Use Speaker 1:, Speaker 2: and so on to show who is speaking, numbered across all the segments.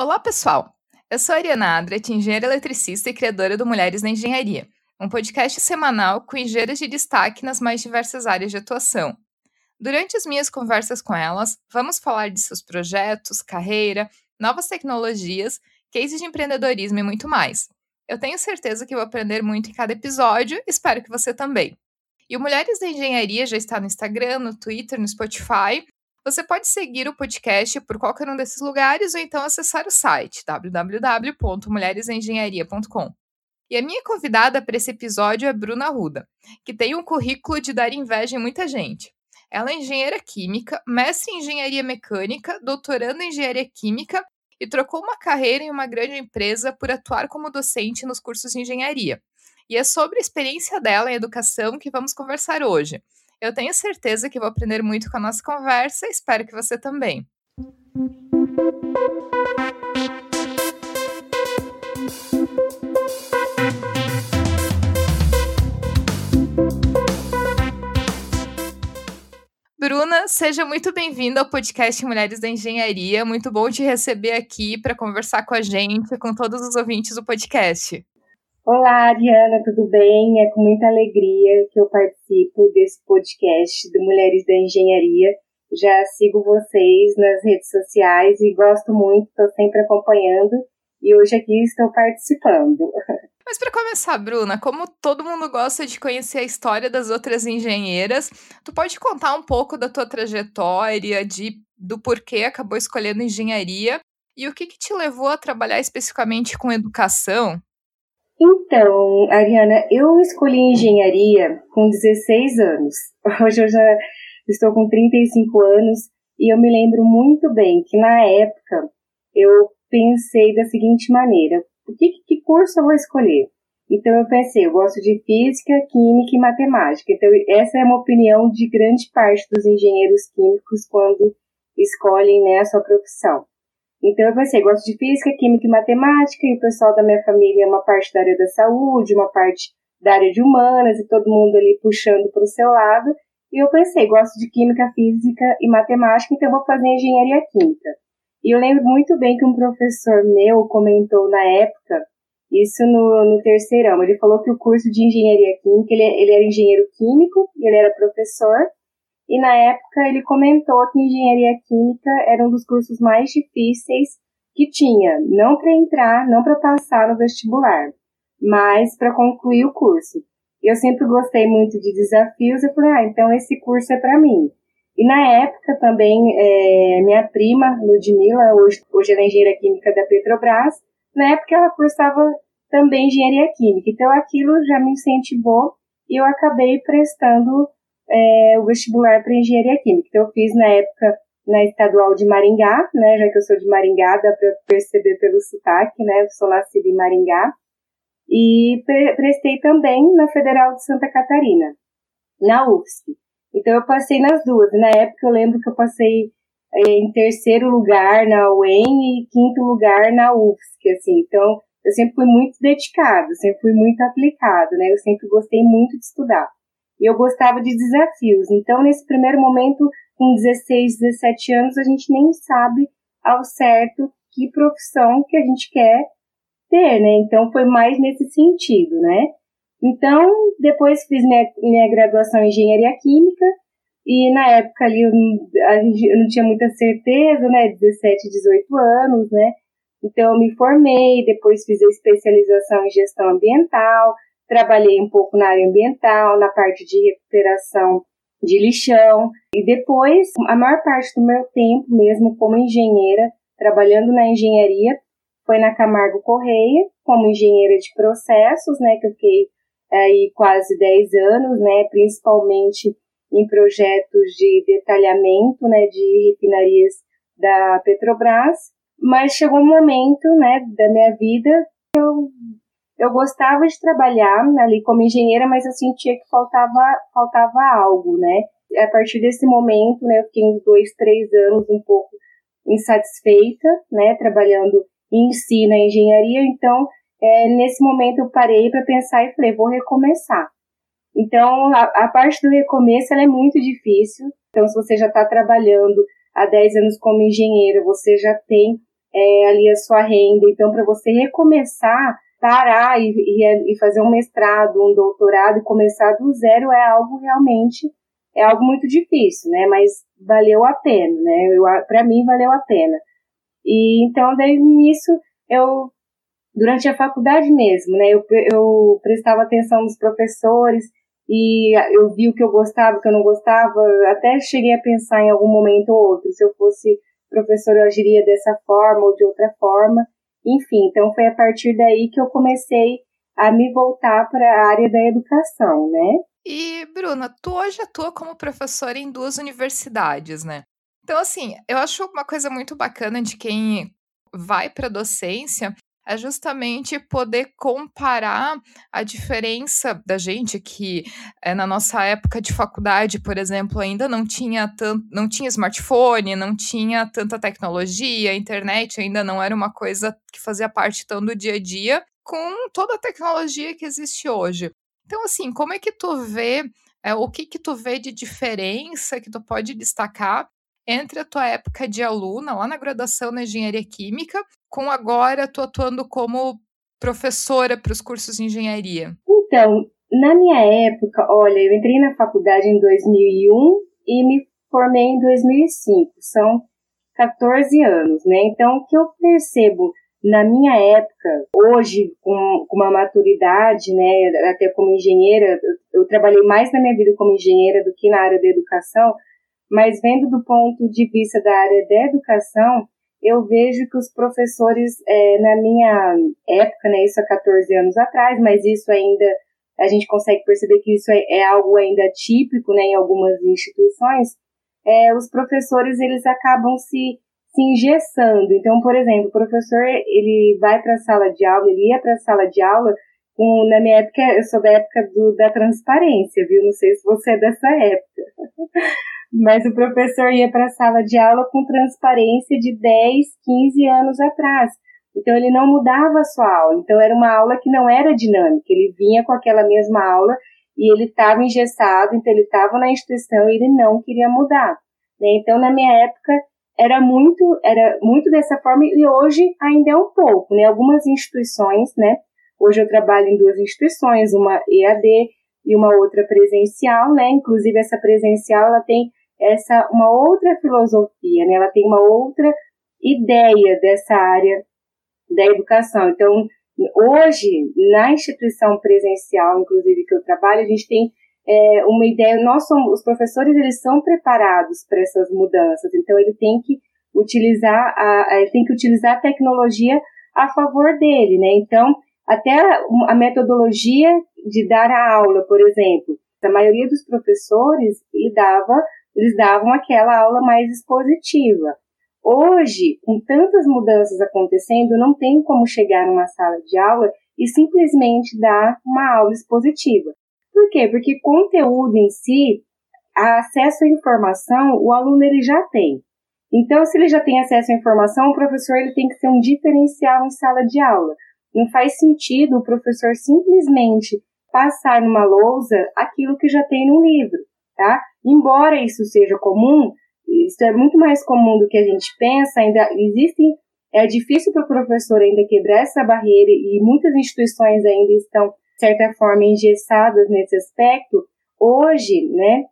Speaker 1: Olá, pessoal! Eu sou a Ariana Adret, engenheira eletricista e criadora do Mulheres na Engenharia, um podcast semanal com engenheiras de destaque nas mais diversas áreas de atuação. Durante as minhas conversas com elas, vamos falar de seus projetos, carreira, novas tecnologias, cases de empreendedorismo e muito mais. Eu tenho certeza que vou aprender muito em cada episódio, espero que você também. E o Mulheres da Engenharia já está no Instagram, no Twitter, no Spotify você pode seguir o podcast por qualquer um desses lugares ou então acessar o site www.mulheresengenharia.com. E a minha convidada para esse episódio é Bruna Ruda, que tem um currículo de dar inveja em muita gente. Ela é engenheira química, mestre em engenharia mecânica, doutorando em engenharia química e trocou uma carreira em uma grande empresa por atuar como docente nos cursos de engenharia. E é sobre a experiência dela em educação que vamos conversar hoje. Eu tenho certeza que vou aprender muito com a nossa conversa e espero que você também. Bruna, seja muito bem-vinda ao podcast Mulheres da Engenharia. Muito bom te receber aqui para conversar com a gente, com todos os ouvintes do podcast.
Speaker 2: Olá, Ariana, tudo bem? É com muita alegria que eu participo desse podcast do Mulheres da Engenharia. Já sigo vocês nas redes sociais e gosto muito, estou sempre acompanhando e hoje aqui estou participando.
Speaker 1: Mas para começar, Bruna, como todo mundo gosta de conhecer a história das outras engenheiras, tu pode contar um pouco da tua trajetória, de do porquê acabou escolhendo engenharia e o que, que te levou a trabalhar especificamente com educação?
Speaker 2: Então, Ariana, eu escolhi engenharia com 16 anos. Hoje eu já estou com 35 anos e eu me lembro muito bem que na época eu pensei da seguinte maneira: que, que curso eu vou escolher? Então eu pensei, eu gosto de física, química e matemática. Então essa é uma opinião de grande parte dos engenheiros químicos quando escolhem né, a sua profissão. Então eu pensei, gosto de física, química e matemática, e o pessoal da minha família é uma parte da área da saúde, uma parte da área de humanas, e todo mundo ali puxando para o seu lado. E eu pensei, gosto de química, física e matemática, então eu vou fazer engenharia química. E eu lembro muito bem que um professor meu comentou na época, isso no, no terceirão, ele falou que o curso de engenharia química, ele, ele era engenheiro químico, ele era professor, e na época ele comentou que engenharia química era um dos cursos mais difíceis que tinha, não para entrar, não para passar no vestibular, mas para concluir o curso. Eu sempre gostei muito de desafios e falei, ah, então esse curso é para mim. E na época também, é, minha prima, Ludmilla, hoje, hoje ela é engenheira química da Petrobras, na época ela cursava também engenharia química. Então aquilo já me incentivou e eu acabei prestando é, o vestibular para engenharia química. Então, eu fiz na época na estadual de Maringá, né, já que eu sou de Maringá, dá para perceber pelo sotaque, né, eu sou nascida em Maringá, e pre prestei também na Federal de Santa Catarina, na UFSC. Então, eu passei nas duas. Na época, eu lembro que eu passei é, em terceiro lugar na UEM e quinto lugar na UFSC, assim. Então, eu sempre fui muito dedicado, sempre fui muito aplicado, né, eu sempre gostei muito de estudar eu gostava de desafios. Então, nesse primeiro momento, com 16, 17 anos, a gente nem sabe ao certo que profissão que a gente quer ter, né? Então, foi mais nesse sentido, né? Então, depois fiz minha, minha graduação em engenharia química, e na época ali eu, a gente, eu não tinha muita certeza, né? 17, 18 anos, né? Então, eu me formei, depois fiz a especialização em gestão ambiental, Trabalhei um pouco na área ambiental, na parte de recuperação de lixão. E depois a maior parte do meu tempo mesmo como engenheira, trabalhando na engenharia, foi na Camargo Correia, como engenheira de processos, né, que eu fiquei aí quase 10 anos, né, principalmente em projetos de detalhamento, né, de refinarias da Petrobras, mas chegou um momento, né, da minha vida que eu eu gostava de trabalhar ali como engenheira, mas eu sentia que faltava, faltava algo, né? A partir desse momento, né, eu fiquei uns dois, três anos um pouco insatisfeita, né, trabalhando em si na engenharia. Então, é, nesse momento eu parei para pensar e falei, vou recomeçar. Então, a, a parte do recomeço é muito difícil. Então, se você já está trabalhando há 10 anos como engenheiro, você já tem é, ali a sua renda. Então, para você recomeçar, parar e, e, e, fazer um mestrado, um doutorado e começar do zero é algo realmente é algo muito difícil, né? Mas valeu a pena, né? Para mim valeu a pena. E então daí nisso eu durante a faculdade mesmo, né? Eu, eu prestava atenção nos professores e eu vi o que eu gostava, o que eu não gostava. Até cheguei a pensar em algum momento ou outro se eu fosse professor eu agiria dessa forma ou de outra forma. Enfim, então foi a partir daí que eu comecei a me voltar para a área da educação, né?
Speaker 1: E, Bruna, tu hoje atua como professora em duas universidades, né? Então, assim, eu acho uma coisa muito bacana de quem vai para docência é justamente poder comparar a diferença da gente que é, na nossa época de faculdade, por exemplo, ainda não tinha tanto, não tinha smartphone, não tinha tanta tecnologia, a internet ainda não era uma coisa que fazia parte tão do dia a dia, com toda a tecnologia que existe hoje. Então, assim, como é que tu vê, é, o que que tu vê de diferença que tu pode destacar entre a tua época de aluna, lá na graduação na engenharia química, com agora tu atuando como professora para os cursos de engenharia?
Speaker 2: Então, na minha época, olha, eu entrei na faculdade em 2001 e me formei em 2005. São 14 anos, né? Então, o que eu percebo na minha época, hoje, com, uma maturidade, né, até como engenheira, eu trabalhei mais na minha vida como engenheira do que na área da educação, mas vendo do ponto de vista da área da educação, eu vejo que os professores, é, na minha época, né, isso há 14 anos atrás, mas isso ainda, a gente consegue perceber que isso é, é algo ainda típico, né, em algumas instituições, é, os professores, eles acabam se, se engessando. Então, por exemplo, o professor, ele vai para a sala de aula, ele ia para a sala de aula, com, na minha época, eu sou da época do, da transparência, viu? Não sei se você é dessa época. Mas o professor ia para a sala de aula com transparência de 10, 15 anos atrás. Então ele não mudava a sua aula. Então era uma aula que não era dinâmica. Ele vinha com aquela mesma aula e ele estava engessado, então ele estava na instituição e ele não queria mudar. Né? Então na minha época era muito era muito dessa forma e hoje ainda é um pouco, né? Algumas instituições, né? Hoje eu trabalho em duas instituições, uma EAD e uma outra presencial, né? Inclusive essa presencial ela tem essa uma outra filosofia, né? Ela tem uma outra ideia dessa área da educação. Então, hoje, na instituição presencial, inclusive que eu trabalho, a gente tem é, uma ideia. Nós somos, os professores, eles são preparados para essas mudanças. Então, ele tem que utilizar a, ele tem que utilizar a tecnologia a favor dele, né? Então, até a metodologia de dar a aula, por exemplo, a maioria dos professores lidava eles davam aquela aula mais expositiva. Hoje, com tantas mudanças acontecendo, não tem como chegar numa sala de aula e simplesmente dar uma aula expositiva. Por quê? Porque conteúdo em si, acesso à informação, o aluno ele já tem. Então, se ele já tem acesso à informação, o professor ele tem que ser um diferencial em sala de aula. Não faz sentido o professor simplesmente passar numa lousa aquilo que já tem no livro tá? Embora isso seja comum, isso é muito mais comum do que a gente pensa, ainda existem, é difícil para o professor ainda quebrar essa barreira e muitas instituições ainda estão, de certa forma, engessadas nesse aspecto. Hoje, né,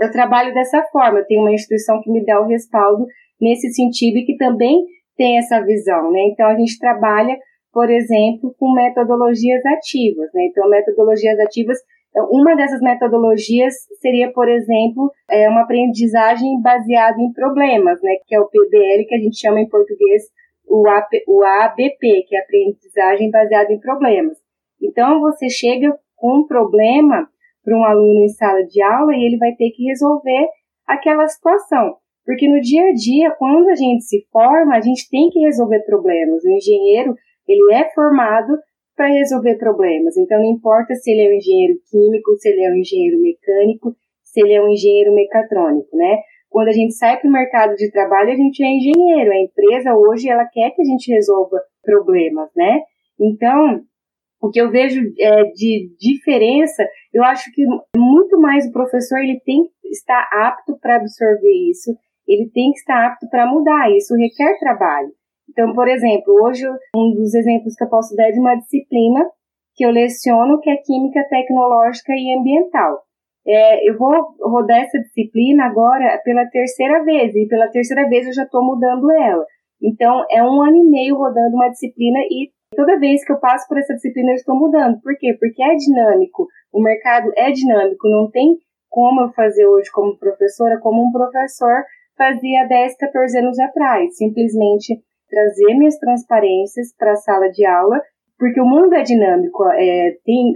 Speaker 2: eu trabalho dessa forma, eu tenho uma instituição que me dá o respaldo nesse sentido e que também tem essa visão, né? Então a gente trabalha, por exemplo, com metodologias ativas, né? Então metodologias ativas então, uma dessas metodologias seria, por exemplo, é uma aprendizagem baseada em problemas, né, que é o PBL, que a gente chama em português o, AP, o ABP, que é aprendizagem baseada em problemas. Então, você chega com um problema para um aluno em sala de aula e ele vai ter que resolver aquela situação. Porque no dia a dia, quando a gente se forma, a gente tem que resolver problemas. O engenheiro, ele é formado para resolver problemas. Então, não importa se ele é um engenheiro químico, se ele é um engenheiro mecânico, se ele é um engenheiro mecatrônico, né? Quando a gente sai para o mercado de trabalho, a gente é engenheiro. A empresa hoje ela quer que a gente resolva problemas, né? Então, o que eu vejo é, de diferença, eu acho que muito mais o professor ele tem que estar apto para absorver isso, ele tem que estar apto para mudar. Isso requer trabalho. Então, por exemplo, hoje um dos exemplos que eu posso dar é de uma disciplina que eu leciono, que é Química Tecnológica e Ambiental. É, eu vou rodar essa disciplina agora pela terceira vez, e pela terceira vez eu já estou mudando ela. Então, é um ano e meio rodando uma disciplina e toda vez que eu passo por essa disciplina eu estou mudando. Por quê? Porque é dinâmico, o mercado é dinâmico, não tem como eu fazer hoje como professora, como um professor fazia 10, 14 anos atrás. Simplesmente trazer minhas transparências para a sala de aula, porque o mundo é dinâmico, é, tem,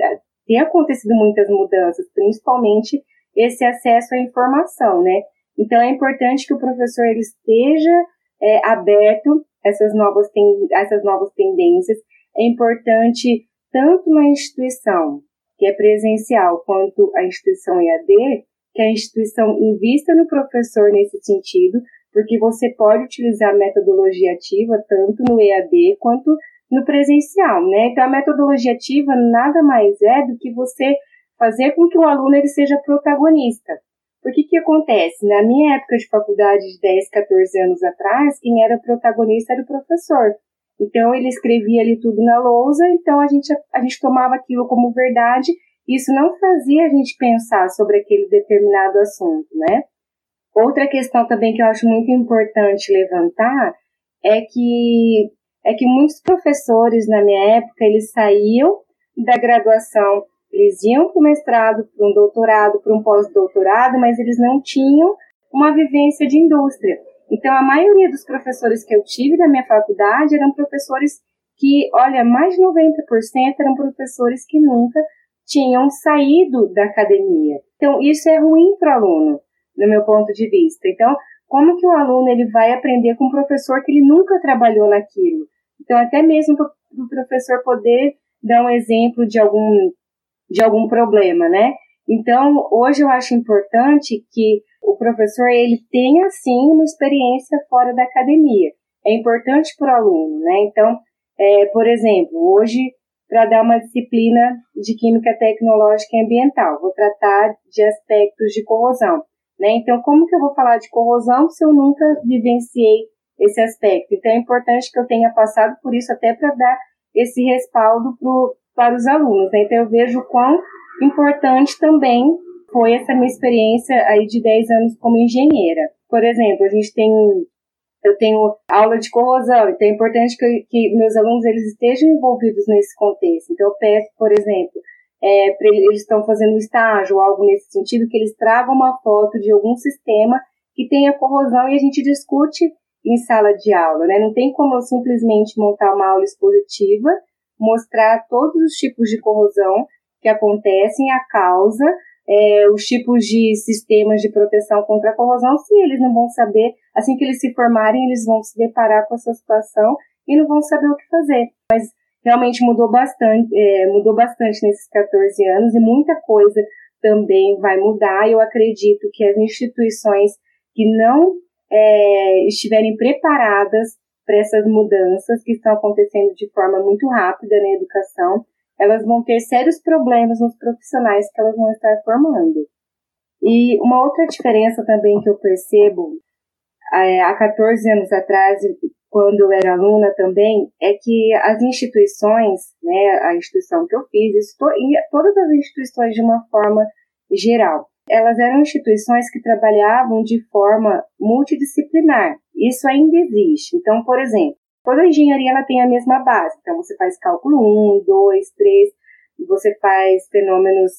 Speaker 2: tem acontecido muitas mudanças, principalmente esse acesso à informação, né? Então é importante que o professor ele esteja é, aberto a essas novas, ten, essas novas tendências. É importante tanto na instituição que é presencial quanto a instituição EAD que a instituição invista no professor nesse sentido, porque você pode utilizar a metodologia ativa tanto no EAD quanto no presencial, né? Então a metodologia ativa nada mais é do que você fazer com que o aluno ele seja protagonista. Porque que acontece? Na minha época de faculdade de 10, 14 anos atrás, quem era protagonista era o professor. Então ele escrevia ali tudo na lousa, então a gente, a gente tomava aquilo como verdade. Isso não fazia a gente pensar sobre aquele determinado assunto, né? Outra questão também que eu acho muito importante levantar é que é que muitos professores na minha época eles saíam da graduação, eles iam para o mestrado, para um doutorado, para um pós-doutorado, mas eles não tinham uma vivência de indústria. Então a maioria dos professores que eu tive na minha faculdade eram professores que, olha, mais de 90% eram professores que nunca tinham saído da academia. Então isso é ruim para o aluno no meu ponto de vista. Então, como que o aluno ele vai aprender com um professor que ele nunca trabalhou naquilo? Então, até mesmo para o professor poder dar um exemplo de algum, de algum problema, né? Então, hoje eu acho importante que o professor ele tenha, sim, uma experiência fora da academia. É importante para o aluno, né? Então, é, por exemplo, hoje, para dar uma disciplina de Química Tecnológica e Ambiental, vou tratar de aspectos de corrosão. Né? Então, como que eu vou falar de corrosão se eu nunca vivenciei esse aspecto? Então, é importante que eu tenha passado por isso até para dar esse respaldo pro, para os alunos. Né? Então, eu vejo o quão importante também foi essa minha experiência aí de 10 anos como engenheira. Por exemplo, a gente tem eu tenho aula de corrosão, então é importante que, que meus alunos eles estejam envolvidos nesse contexto. Então, eu peço, por exemplo, é, eles estão fazendo um estágio ou algo nesse sentido, que eles tragam uma foto de algum sistema que tenha corrosão e a gente discute em sala de aula, né? Não tem como eu simplesmente montar uma aula expositiva, mostrar todos os tipos de corrosão que acontecem, a causa, é, os tipos de sistemas de proteção contra a corrosão, se eles não vão saber, assim que eles se formarem, eles vão se deparar com essa situação e não vão saber o que fazer. Mas realmente mudou bastante, é, mudou bastante nesses 14 anos e muita coisa também vai mudar. Eu acredito que as instituições que não é, estiverem preparadas para essas mudanças que estão acontecendo de forma muito rápida na educação, elas vão ter sérios problemas nos profissionais que elas vão estar formando. E uma outra diferença também que eu percebo é, há 14 anos atrás quando eu era aluna também, é que as instituições, né, a instituição que eu fiz, estou, todas as instituições de uma forma geral, elas eram instituições que trabalhavam de forma multidisciplinar. Isso ainda existe. Então, por exemplo, toda engenharia ela tem a mesma base. Então, você faz cálculo 1, 2, 3, você faz fenômenos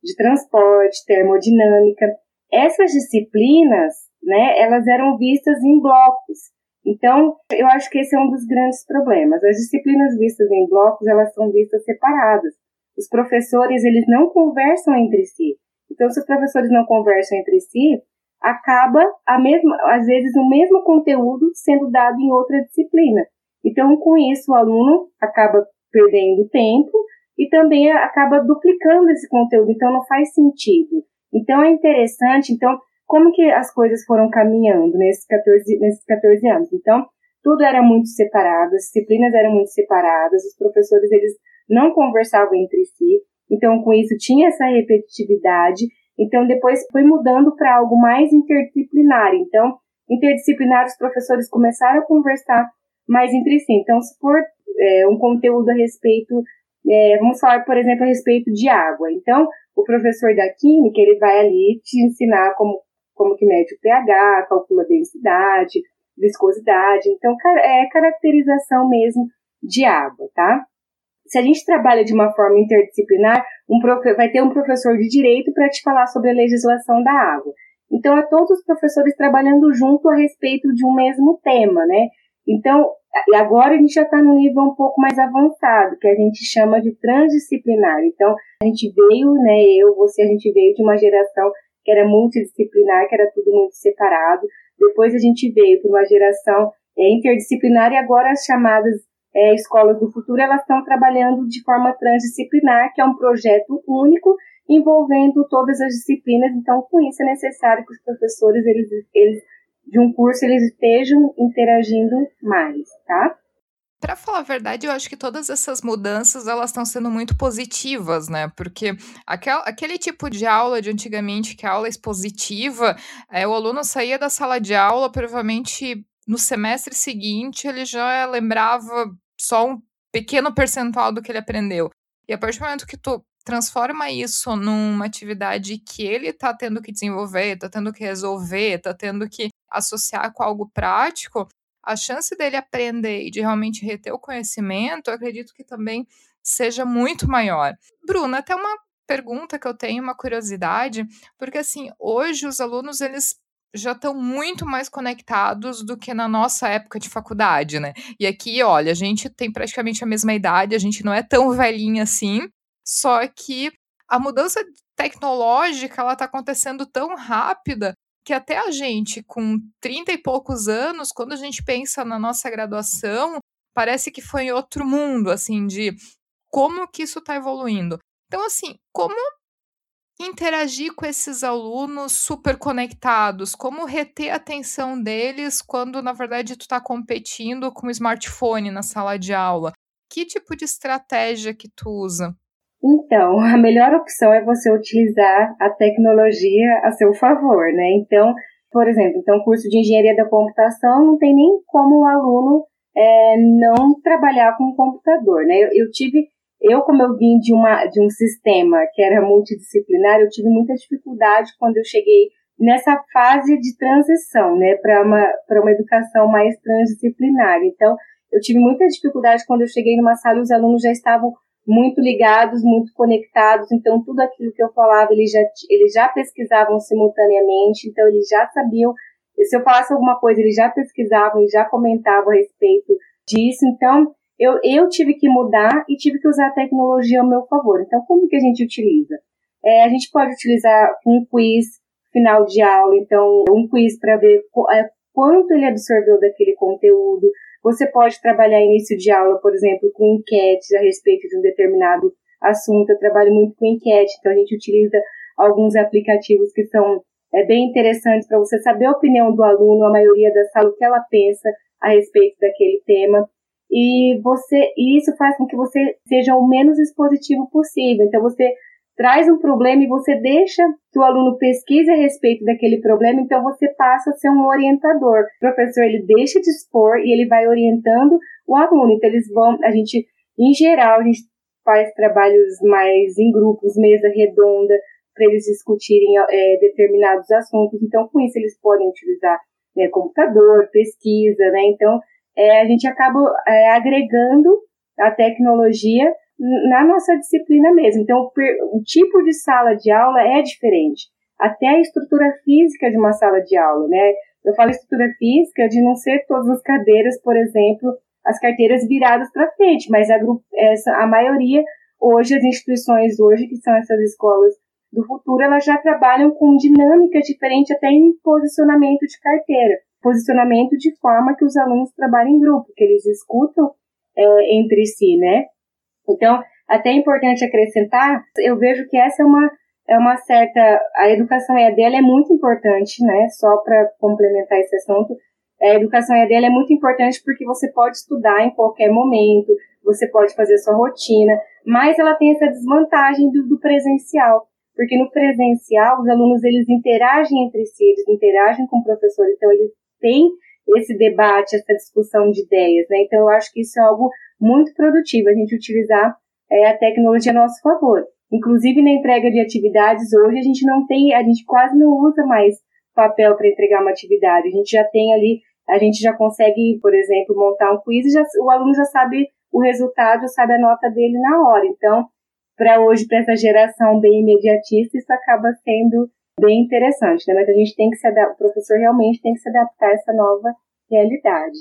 Speaker 2: de transporte, termodinâmica. Essas disciplinas, né, elas eram vistas em blocos. Então, eu acho que esse é um dos grandes problemas. As disciplinas vistas em blocos, elas são vistas separadas. Os professores, eles não conversam entre si. Então, se os professores não conversam entre si, acaba a mesma, às vezes o mesmo conteúdo sendo dado em outra disciplina. Então, com isso, o aluno acaba perdendo tempo e também acaba duplicando esse conteúdo. Então, não faz sentido. Então, é interessante. Então, como que as coisas foram caminhando nesses 14, nesses 14 anos. Então, tudo era muito separado, as disciplinas eram muito separadas, os professores eles não conversavam entre si, então com isso tinha essa repetitividade. Então depois foi mudando para algo mais interdisciplinar. Então, interdisciplinar os professores começaram a conversar mais entre si. Então, se for é, um conteúdo a respeito, é, vamos falar, por exemplo, a respeito de água. Então, o professor da química, ele vai ali te ensinar como, como que mede o pH, calcula a densidade, viscosidade. Então, é caracterização mesmo de água, tá? Se a gente trabalha de uma forma interdisciplinar, um profe, vai ter um professor de direito para te falar sobre a legislação da água. Então, é todos os professores trabalhando junto a respeito de um mesmo tema, né? Então, agora a gente já está no nível um pouco mais avançado, que a gente chama de transdisciplinar. Então, a gente veio, né, eu, você, a gente veio de uma geração que era multidisciplinar, que era tudo muito separado. Depois a gente veio para uma geração é, interdisciplinar e agora as chamadas é, escolas do futuro elas estão trabalhando de forma transdisciplinar, que é um projeto único envolvendo todas as disciplinas. Então, com isso é necessário que os professores eles, eles de um curso eles estejam interagindo mais, tá?
Speaker 1: Para falar a verdade, eu acho que todas essas mudanças elas estão sendo muito positivas, né? Porque aquel, aquele tipo de aula de antigamente, que é a aula expositiva, é, o aluno saía da sala de aula, provavelmente no semestre seguinte ele já lembrava só um pequeno percentual do que ele aprendeu. E a partir do momento que tu transforma isso numa atividade que ele está tendo que desenvolver, está tendo que resolver, está tendo que associar com algo prático, a chance dele aprender e de realmente reter o conhecimento, eu acredito que também seja muito maior. Bruna, até uma pergunta que eu tenho, uma curiosidade, porque assim, hoje os alunos eles já estão muito mais conectados do que na nossa época de faculdade, né? E aqui, olha, a gente tem praticamente a mesma idade, a gente não é tão velhinha assim, só que a mudança tecnológica ela está acontecendo tão rápida que até a gente, com 30 e poucos anos, quando a gente pensa na nossa graduação, parece que foi em outro mundo, assim, de como que isso está evoluindo. Então, assim, como interagir com esses alunos super conectados, como reter a atenção deles quando, na verdade, tu está competindo com o smartphone na sala de aula? Que tipo de estratégia que tu usa?
Speaker 2: Então, a melhor opção é você utilizar a tecnologia a seu favor, né? Então, por exemplo, então curso de engenharia da computação não tem nem como o aluno é, não trabalhar com o computador, né? Eu, eu, tive, eu como eu vim de uma de um sistema que era multidisciplinar, eu tive muita dificuldade quando eu cheguei nessa fase de transição, né, para uma para uma educação mais transdisciplinar. Então, eu tive muita dificuldade quando eu cheguei numa sala e os alunos já estavam muito ligados, muito conectados, então tudo aquilo que eu falava, eles já, eles já pesquisavam simultaneamente, então eles já sabiam, se eu falasse alguma coisa, eles já pesquisavam e já comentavam a respeito disso, então eu, eu tive que mudar e tive que usar a tecnologia ao meu favor. Então, como que a gente utiliza? É, a gente pode utilizar um quiz final de aula, então um quiz para ver é, quanto ele absorveu daquele conteúdo, você pode trabalhar início de aula, por exemplo, com enquetes a respeito de um determinado assunto. Eu trabalho muito com enquete, então a gente utiliza alguns aplicativos que são é, bem interessantes para você saber a opinião do aluno, a maioria da sala, o que ela pensa a respeito daquele tema. E você, e isso faz com que você seja o menos expositivo possível. Então você traz um problema e você deixa que o aluno pesquise a respeito daquele problema, então você passa a ser um orientador. O professor ele deixa de expor e ele vai orientando o aluno. Então eles vão, a gente, em geral, a gente faz trabalhos mais em grupos, mesa redonda, para eles discutirem é, determinados assuntos. Então com isso eles podem utilizar né, computador, pesquisa, né? Então é, a gente acaba é, agregando a tecnologia na nossa disciplina mesmo. Então, o tipo de sala de aula é diferente. Até a estrutura física de uma sala de aula, né? Eu falo estrutura física de não ser todas as cadeiras, por exemplo, as carteiras viradas para frente, mas a, essa, a maioria, hoje, as instituições hoje, que são essas escolas do futuro, elas já trabalham com dinâmica diferente até em posicionamento de carteira. Posicionamento de forma que os alunos trabalhem em grupo, que eles escutam é, entre si, né? Então, até é importante acrescentar, eu vejo que essa é uma, é uma certa. A educação EAD é muito importante, né? Só para complementar esse assunto, a educação EAD é muito importante porque você pode estudar em qualquer momento, você pode fazer sua rotina, mas ela tem essa desvantagem do, do presencial, porque no presencial os alunos eles interagem entre si, eles interagem com o professor, então eles têm esse debate, essa discussão de ideias, né? Então eu acho que isso é algo muito produtivo, a gente utilizar é, a tecnologia a nosso favor. Inclusive na entrega de atividades hoje a gente não tem, a gente quase não usa mais papel para entregar uma atividade. A gente já tem ali, a gente já consegue, por exemplo, montar um quiz e já, o aluno já sabe o resultado, sabe a nota dele na hora. Então, para hoje, para essa geração bem imediatista, isso acaba sendo bem interessante, né? Mas a gente tem que se adaptar, o professor realmente tem que se adaptar a essa nova realidade.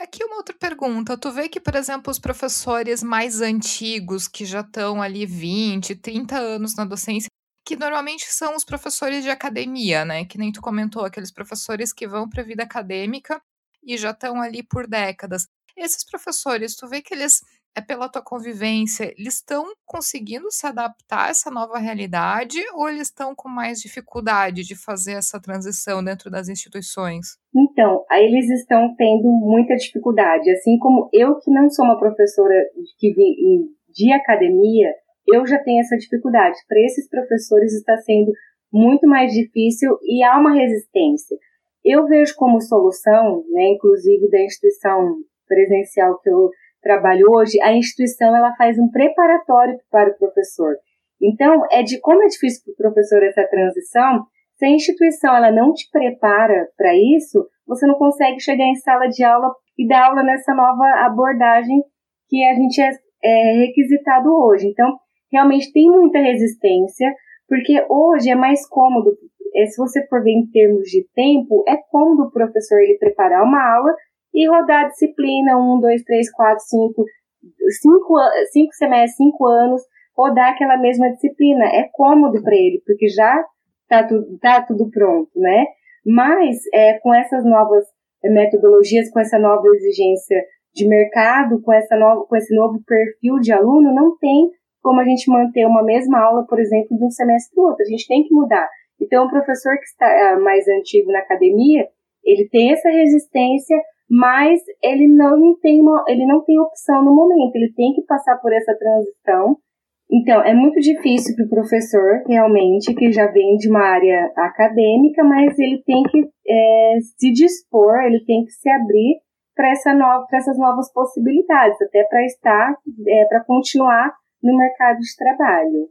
Speaker 1: Aqui uma outra pergunta. Tu vê que, por exemplo, os professores mais antigos, que já estão ali 20, 30 anos na docência, que normalmente são os professores de academia, né? Que nem tu comentou, aqueles professores que vão para a vida acadêmica e já estão ali por décadas. Esses professores, tu vê que eles é pela tua convivência, eles estão conseguindo se adaptar a essa nova realidade ou eles estão com mais dificuldade de fazer essa transição dentro das instituições?
Speaker 2: Então, eles estão tendo muita dificuldade, assim como eu que não sou uma professora que vim de academia, eu já tenho essa dificuldade. Para esses professores está sendo muito mais difícil e há uma resistência. Eu vejo como solução, né, inclusive da instituição presencial que eu trabalho hoje, a instituição ela faz um preparatório para o professor. Então, é de como é difícil para o professor essa transição, se a instituição ela não te prepara para isso, você não consegue chegar em sala de aula e dar aula nessa nova abordagem que a gente é, é requisitado hoje. Então, realmente tem muita resistência, porque hoje é mais cômodo, é, se você for ver em termos de tempo, é cômodo o professor ele preparar uma aula e rodar a disciplina, um, dois, três, quatro, cinco, cinco, cinco semestres, cinco anos, rodar aquela mesma disciplina. É cômodo para ele, porque já tá tudo, tá tudo pronto, né? Mas é, com essas novas metodologias, com essa nova exigência de mercado, com, essa nova, com esse novo perfil de aluno, não tem como a gente manter uma mesma aula, por exemplo, de um semestre para o outro. A gente tem que mudar. Então, o professor que está é, mais antigo na academia, ele tem essa resistência mas ele não tem uma, ele não tem opção no momento, ele tem que passar por essa transição. Então, é muito difícil para o professor, realmente, que já vem de uma área acadêmica, mas ele tem que é, se dispor, ele tem que se abrir para essa nova, essas novas possibilidades, até para estar, é, para continuar no mercado de trabalho.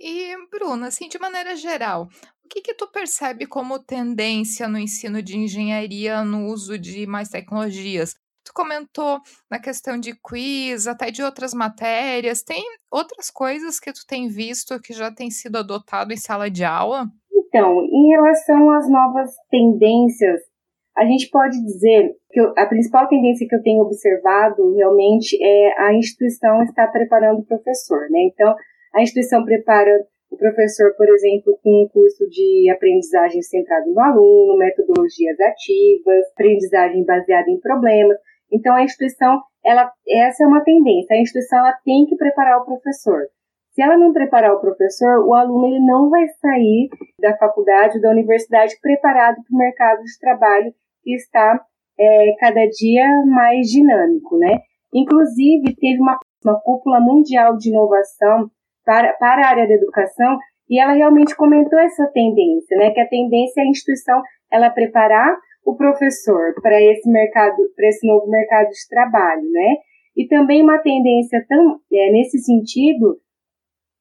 Speaker 1: E, Bruna, assim, de maneira geral, o que, que tu percebe como tendência no ensino de engenharia no uso de mais tecnologias? Tu comentou na questão de quiz, até de outras matérias. Tem outras coisas que tu tem visto que já tem sido adotado em sala de aula?
Speaker 2: Então, em relação às novas tendências, a gente pode dizer que a principal tendência que eu tenho observado realmente é a instituição estar preparando o professor, né? Então, a instituição prepara o professor, por exemplo, com um curso de aprendizagem centrado no aluno, metodologias ativas, aprendizagem baseada em problemas. Então, a instituição, ela, essa é uma tendência. A instituição ela tem que preparar o professor. Se ela não preparar o professor, o aluno ele não vai sair da faculdade, da universidade, preparado para o mercado de trabalho que está é, cada dia mais dinâmico, né? Inclusive, teve uma, uma cúpula mundial de inovação para, para a área da educação, e ela realmente comentou essa tendência, né, que a tendência é a instituição ela preparar o professor para esse mercado, para esse novo mercado de trabalho, né? E também uma tendência tão, é, nesse sentido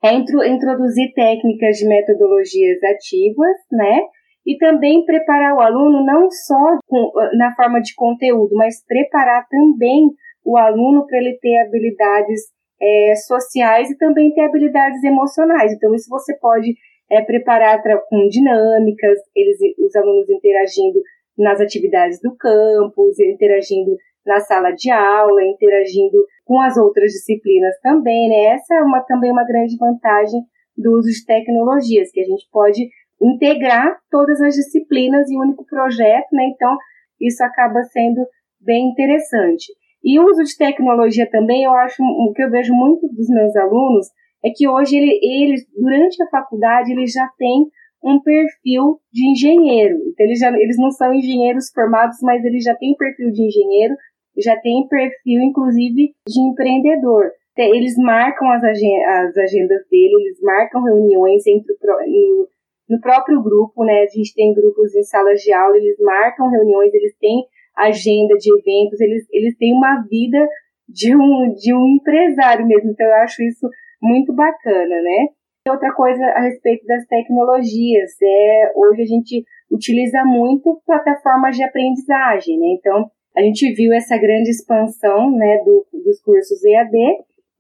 Speaker 2: é introduzir técnicas de metodologias ativas, né? E também preparar o aluno não só com, na forma de conteúdo, mas preparar também o aluno para ele ter habilidades é, sociais e também ter habilidades emocionais. Então, isso você pode é, preparar pra, com dinâmicas, eles, os alunos interagindo nas atividades do campus, interagindo na sala de aula, interagindo com as outras disciplinas também, né? Essa é uma, também uma grande vantagem do uso de tecnologias, que a gente pode integrar todas as disciplinas em um único projeto, né? Então, isso acaba sendo bem interessante. E o uso de tecnologia também, eu acho, o que eu vejo muito dos meus alunos é que hoje ele, eles, durante a faculdade, eles já têm um perfil de engenheiro. Então, eles, já, eles não são engenheiros formados, mas eles já têm perfil de engenheiro, já têm perfil, inclusive, de empreendedor. Eles marcam as, as agendas dele, eles marcam reuniões entre no, no próprio grupo, né? A gente tem grupos em salas de aula, eles marcam reuniões, eles têm agenda de eventos, eles, eles têm uma vida de um, de um empresário mesmo. Então, eu acho isso muito bacana, né? Outra coisa a respeito das tecnologias, é hoje a gente utiliza muito plataformas de aprendizagem, né? Então, a gente viu essa grande expansão, né, do, dos cursos EAD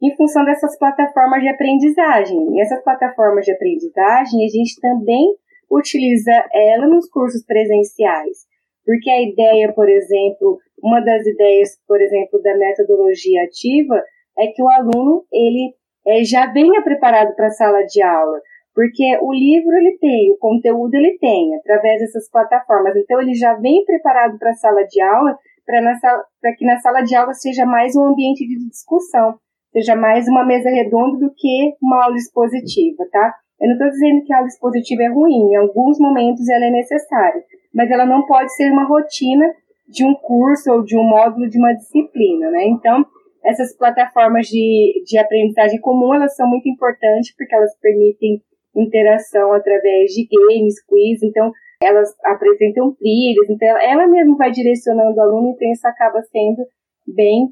Speaker 2: em função dessas plataformas de aprendizagem. E essas plataformas de aprendizagem, a gente também utiliza ela nos cursos presenciais. Porque a ideia, por exemplo, uma das ideias, por exemplo, da metodologia ativa é que o aluno ele é, já venha preparado para a sala de aula, porque o livro ele tem, o conteúdo ele tem, através dessas plataformas. Então ele já vem preparado para a sala de aula, para que na sala de aula seja mais um ambiente de discussão, seja mais uma mesa redonda do que uma aula expositiva, tá? Eu não estou dizendo que a aula expositiva é ruim, em alguns momentos ela é necessária, mas ela não pode ser uma rotina de um curso ou de um módulo de uma disciplina, né? Então, essas plataformas de, de aprendizagem comum, elas são muito importantes porque elas permitem interação através de games, quiz, então elas apresentam trilhas, então ela mesma vai direcionando o aluno, então isso acaba sendo bem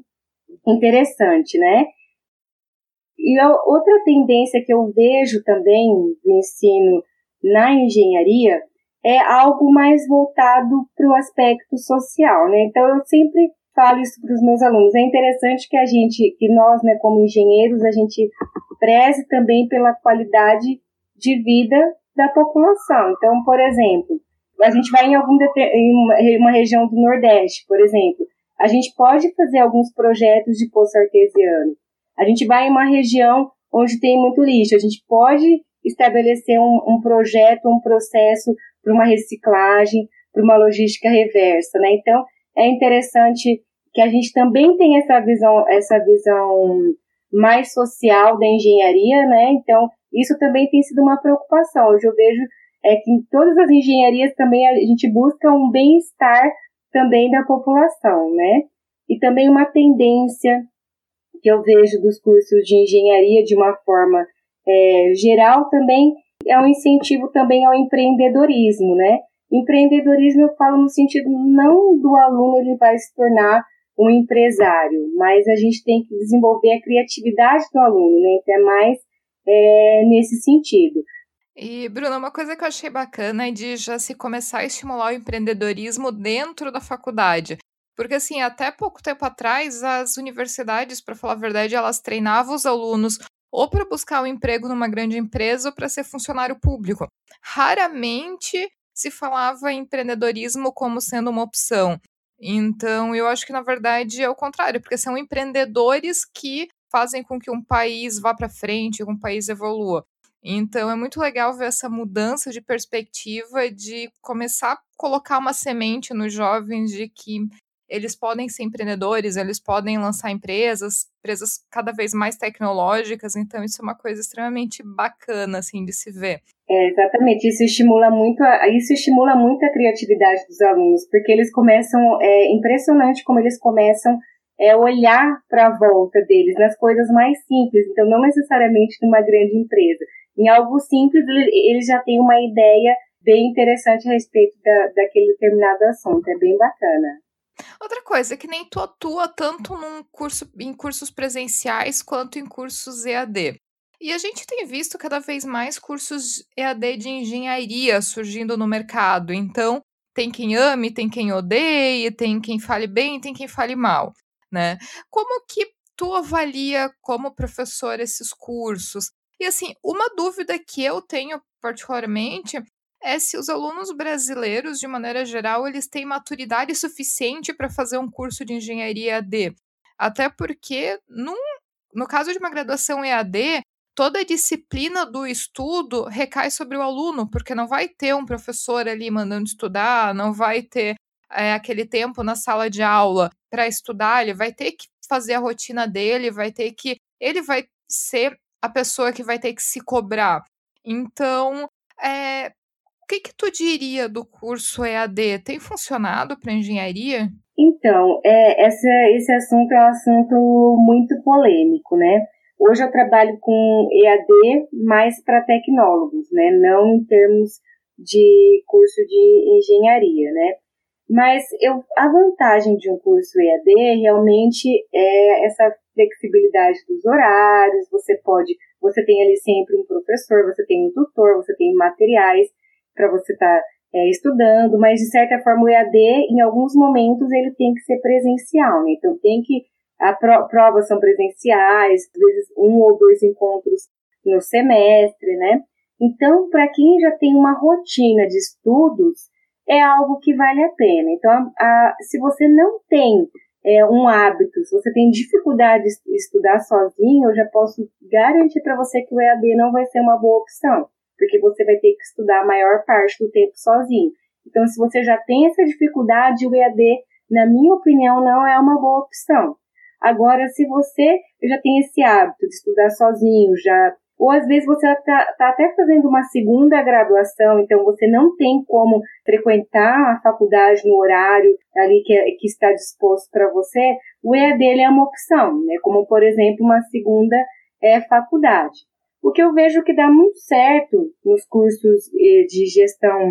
Speaker 2: interessante, né? E outra tendência que eu vejo também no ensino na engenharia é algo mais voltado para o aspecto social, né? Então eu sempre falo isso para os meus alunos. É interessante que a gente, que nós, né, como engenheiros, a gente preze também pela qualidade de vida da população. Então, por exemplo, a gente vai em algum em uma região do Nordeste, por exemplo, a gente pode fazer alguns projetos de poço artesiano. A gente vai em uma região onde tem muito lixo, a gente pode estabelecer um, um projeto, um processo para uma reciclagem, para uma logística reversa, né? Então, é interessante que a gente também tenha essa visão, essa visão mais social da engenharia, né? Então, isso também tem sido uma preocupação. Hoje eu vejo é que em todas as engenharias também a gente busca um bem-estar também da população, né? E também uma tendência que eu vejo dos cursos de engenharia de uma forma é, geral também é um incentivo também ao empreendedorismo, né? Empreendedorismo eu falo no sentido não do aluno ele vai se tornar um empresário, mas a gente tem que desenvolver a criatividade do aluno, né? Então é mais é, nesse sentido.
Speaker 1: E, Bruna, uma coisa que eu achei bacana é de já se começar a estimular o empreendedorismo dentro da faculdade. Porque, assim, até pouco tempo atrás, as universidades, para falar a verdade, elas treinavam os alunos ou para buscar um emprego numa grande empresa ou para ser funcionário público. Raramente se falava em empreendedorismo como sendo uma opção. Então, eu acho que na verdade é o contrário, porque são empreendedores que fazem com que um país vá para frente, que um país evolua. Então, é muito legal ver essa mudança de perspectiva de começar a colocar uma semente nos jovens de que eles podem ser empreendedores, eles podem lançar empresas, empresas cada vez mais tecnológicas, então isso é uma coisa extremamente bacana assim de se ver.
Speaker 2: É, exatamente, isso estimula muito a, isso estimula muito a criatividade dos alunos, porque eles começam, é impressionante como eles começam é olhar para a volta deles nas coisas mais simples, então não necessariamente numa grande empresa. Em algo simples, eles já têm uma ideia bem interessante a respeito da, daquele determinado assunto, é bem bacana.
Speaker 1: Outra coisa, é que nem tu atua tanto num curso, em cursos presenciais quanto em cursos EAD. E a gente tem visto cada vez mais cursos EAD de engenharia surgindo no mercado. Então, tem quem ame, tem quem odeie, tem quem fale bem, tem quem fale mal, né? Como que tu avalia como professor esses cursos? E assim, uma dúvida que eu tenho particularmente é se os alunos brasileiros, de maneira geral, eles têm maturidade suficiente para fazer um curso de engenharia EAD. Até porque, num, no caso de uma graduação EAD, toda a disciplina do estudo recai sobre o aluno, porque não vai ter um professor ali mandando estudar, não vai ter é, aquele tempo na sala de aula para estudar, ele vai ter que fazer a rotina dele, vai ter que. Ele vai ser a pessoa que vai ter que se cobrar. Então, é, que, que tu diria do curso EAD? Tem funcionado para engenharia?
Speaker 2: Então, é, essa, esse assunto é um assunto muito polêmico, né? Hoje eu trabalho com EAD mais para tecnólogos, né? Não em termos de curso de engenharia, né? Mas eu, a vantagem de um curso EAD realmente é essa flexibilidade dos horários, você pode, você tem ali sempre um professor, você tem um tutor, você tem materiais para você estar tá, é, estudando, mas de certa forma o EAD, em alguns momentos, ele tem que ser presencial, né? Então tem que, a pro, provas são presenciais, às vezes um ou dois encontros no semestre, né? Então, para quem já tem uma rotina de estudos, é algo que vale a pena. Então, a, a, se você não tem é, um hábito, se você tem dificuldade de estudar sozinho, eu já posso garantir para você que o EAD não vai ser uma boa opção, porque você vai ter que estudar a maior parte do tempo sozinho. Então, se você já tem essa dificuldade, o EAD, na minha opinião, não é uma boa opção. Agora, se você já tem esse hábito de estudar sozinho, já ou às vezes você está tá até fazendo uma segunda graduação, então você não tem como frequentar a faculdade no horário ali que, que está disposto para você, o EAD é uma opção, né? como por exemplo uma segunda é, faculdade. O que eu vejo que dá muito certo nos cursos eh, de gestão,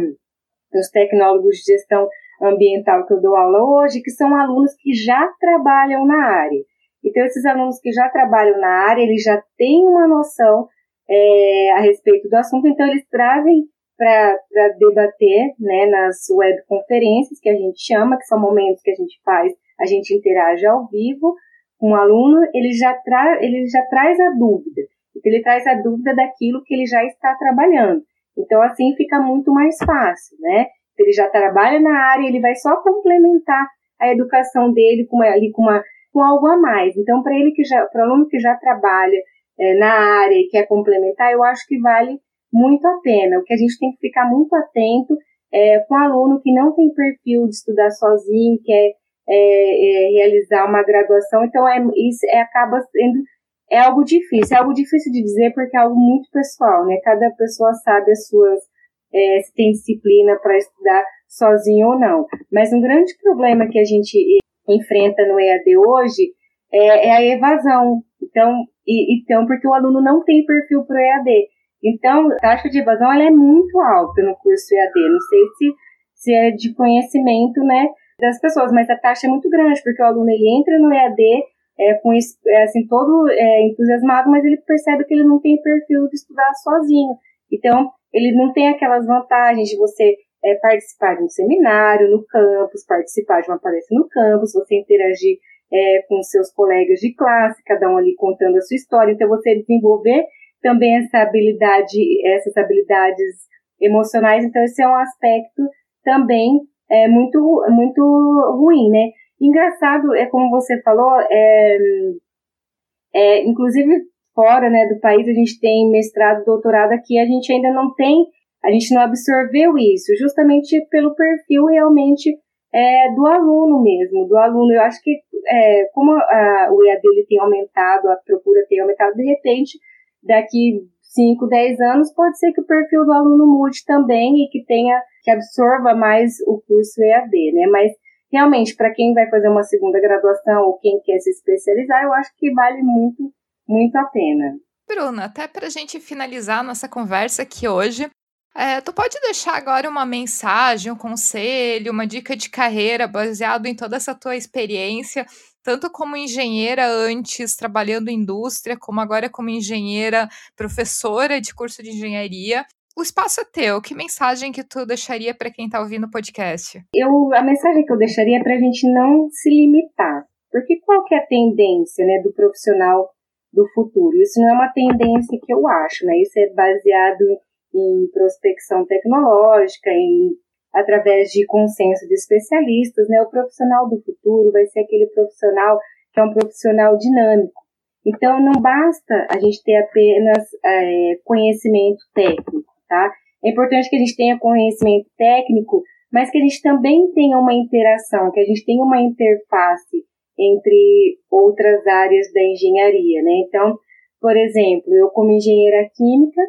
Speaker 2: nos tecnólogos de gestão ambiental que eu dou aula hoje, que são alunos que já trabalham na área. Então, esses alunos que já trabalham na área, eles já têm uma noção é, a respeito do assunto, então eles trazem para debater né, nas webconferências que a gente chama, que são momentos que a gente faz, a gente interage ao vivo com o aluno, ele já, tra ele já traz a dúvida. Ele traz a dúvida daquilo que ele já está trabalhando. Então, assim fica muito mais fácil, né? Então, ele já trabalha na área, ele vai só complementar a educação dele com, ali, com, uma, com algo a mais. Então, para ele que já, para o aluno que já trabalha é, na área e quer complementar, eu acho que vale muito a pena. O que a gente tem que ficar muito atento é com aluno que não tem perfil de estudar sozinho, quer é, é, realizar uma graduação, então é, isso é, acaba sendo é algo difícil, é algo difícil de dizer porque é algo muito pessoal, né? Cada pessoa sabe as suas é, se tem disciplina para estudar sozinho ou não. Mas um grande problema que a gente enfrenta no EAD hoje é, é a evasão. Então, e, então, porque o aluno não tem perfil para o EAD. Então, a taxa de evasão ela é muito alta no curso EAD. Não sei se, se é de conhecimento né, das pessoas, mas a taxa é muito grande, porque o aluno ele entra no EAD é, com é, assim, todo é, entusiasmado, mas ele percebe que ele não tem perfil de estudar sozinho. Então, ele não tem aquelas vantagens de você é, participar de um seminário no campus, participar de uma palestra no campus, você interagir é, com seus colegas de classe, cada um ali contando a sua história. Então, você desenvolver também essa habilidade, essas habilidades emocionais. Então, esse é um aspecto também é, muito, muito ruim, né? Engraçado, é como você falou, é, é, inclusive fora né, do país, a gente tem mestrado, doutorado aqui, a gente ainda não tem, a gente não absorveu isso, justamente pelo perfil realmente é, do aluno mesmo, do aluno. Eu acho que, é, como a, o EAD ele tem aumentado, a procura tem aumentado, de repente, daqui 5, 10 anos, pode ser que o perfil do aluno mude também e que tenha, que absorva mais o curso EAD, né? Mas, realmente, para quem vai fazer uma segunda graduação ou quem quer se especializar, eu acho que vale muito, muito a pena.
Speaker 1: Bruna, até para a gente finalizar nossa conversa aqui hoje, é, tu pode deixar agora uma mensagem, um conselho, uma dica de carreira baseado em toda essa tua experiência, tanto como engenheira antes, trabalhando em indústria, como agora como engenheira, professora de curso de engenharia. O espaço é teu. Que mensagem que tu deixaria para quem está ouvindo o podcast?
Speaker 2: Eu, a mensagem que eu deixaria é para a gente não se limitar. Porque qual que é a tendência né, do profissional do futuro? Isso não é uma tendência que eu acho, né? Isso é baseado em prospecção tecnológica, em através de consenso de especialistas, né? O profissional do futuro vai ser aquele profissional que é um profissional dinâmico. Então, não basta a gente ter apenas é, conhecimento técnico, tá? É importante que a gente tenha conhecimento técnico, mas que a gente também tenha uma interação, que a gente tenha uma interface entre outras áreas da engenharia, né? Então, por exemplo, eu como engenheira química,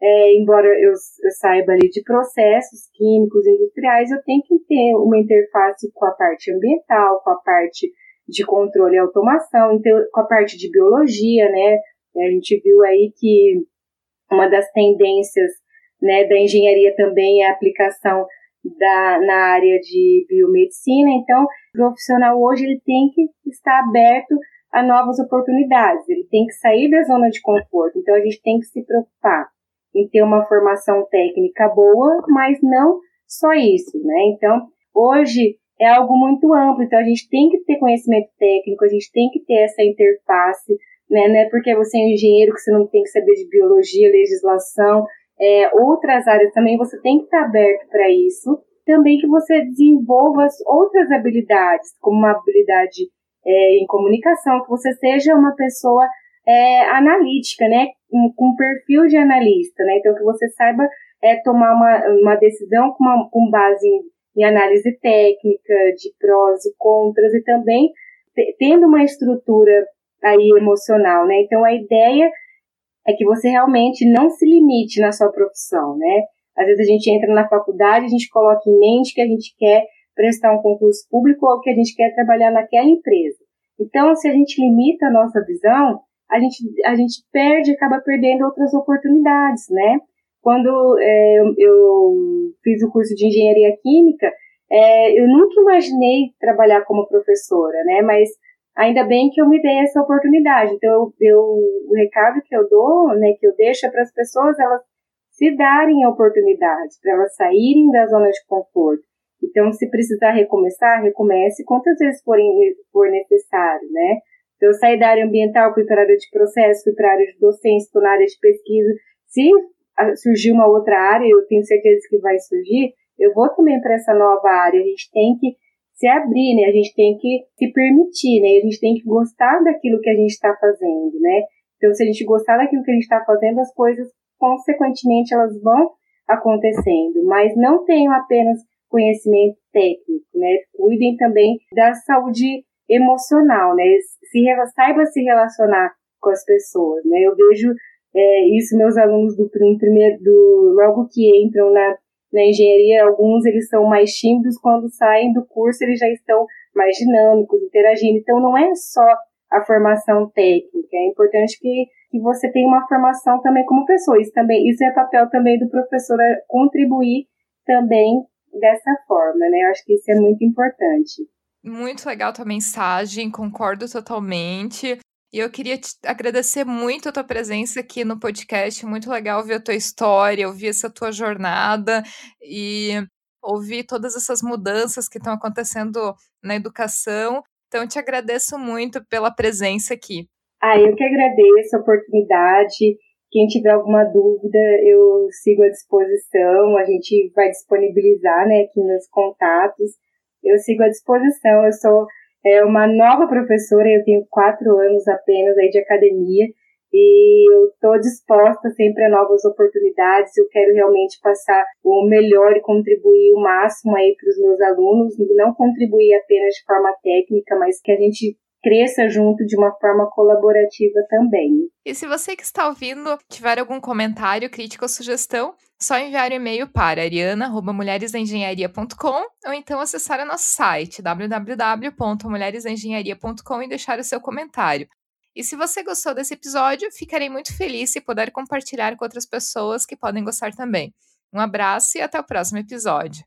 Speaker 2: é, embora eu, eu, saiba ali de processos químicos, industriais, eu tenho que ter uma interface com a parte ambiental, com a parte de controle e automação, então, com a parte de biologia, né? A gente viu aí que uma das tendências né, da engenharia também é a aplicação da, na área de biomedicina. Então, o profissional hoje ele tem que estar aberto a novas oportunidades, ele tem que sair da zona de conforto. Então, a gente tem que se preocupar em ter uma formação técnica boa, mas não só isso, né? Então, hoje é algo muito amplo, então a gente tem que ter conhecimento técnico, a gente tem que ter essa interface, né? Não é porque você é um engenheiro que você não tem que saber de biologia, legislação, é, outras áreas também, você tem que estar aberto para isso. Também que você desenvolva outras habilidades, como uma habilidade é, em comunicação, que você seja uma pessoa é, analítica, né? Com, com perfil de analista, né? Então, que você saiba é, tomar uma, uma decisão com, uma, com base em, em análise técnica, de prós e contras, e também tendo uma estrutura aí emocional, né? Então, a ideia é que você realmente não se limite na sua profissão, né? Às vezes a gente entra na faculdade, a gente coloca em mente que a gente quer prestar um concurso público ou que a gente quer trabalhar naquela empresa. Então, se a gente limita a nossa visão, a gente, a gente perde, acaba perdendo outras oportunidades, né? Quando é, eu, fiz o curso de engenharia química, é, eu nunca imaginei trabalhar como professora, né? Mas ainda bem que eu me dei essa oportunidade. Então, eu, o recado que eu dou, né, que eu deixo é para as pessoas elas se darem a oportunidade, para elas saírem da zona de conforto. Então, se precisar recomeçar, recomece quantas vezes for, for necessário, né? Então, eu saí da área ambiental, fui para a área de processo, fui para a área de docência, estou na área de pesquisa. Se surgir uma outra área, eu tenho certeza que vai surgir, eu vou também para essa nova área. A gente tem que se abrir, né? A gente tem que se permitir, né? A gente tem que gostar daquilo que a gente está fazendo, né? Então, se a gente gostar daquilo que a gente está fazendo, as coisas, consequentemente, elas vão acontecendo. Mas não tenham apenas conhecimento técnico, né? Cuidem também da saúde emocional, né? Se, saiba se relacionar com as pessoas, né? Eu vejo é, isso meus alunos do, primeiro, do logo que entram na na engenharia, alguns eles são mais tímidos, quando saem do curso eles já estão mais dinâmicos, interagindo. Então não é só a formação técnica, é importante que, que você tenha uma formação também como pessoa. Isso também, isso é papel também do professor é contribuir também dessa forma, né? Eu acho que isso é muito importante.
Speaker 1: Muito legal tua mensagem, concordo totalmente. E eu queria te agradecer muito a tua presença aqui no podcast. Muito legal ouvir a tua história, ouvir essa tua jornada e ouvir todas essas mudanças que estão acontecendo na educação. Então, eu te agradeço muito pela presença aqui.
Speaker 2: Ah, eu que agradeço a oportunidade. Quem tiver alguma dúvida, eu sigo à disposição. A gente vai disponibilizar né, aqui nos contatos. Eu sigo à disposição. Eu sou é uma nova professora, eu tenho quatro anos apenas aí de academia e eu estou disposta sempre a novas oportunidades. Eu quero realmente passar o melhor e contribuir o máximo aí para os meus alunos, não contribuir apenas de forma técnica, mas que a gente cresça junto de uma forma colaborativa também.
Speaker 1: E se você que está ouvindo tiver algum comentário, crítica ou sugestão, só enviar um e-mail para ariana.mulheresdaengenharia.com ou então acessar o nosso site www.mulheresdaengenharia.com e deixar o seu comentário. E se você gostou desse episódio, ficarei muito feliz se puder compartilhar com outras pessoas que podem gostar também. Um abraço e até o próximo episódio.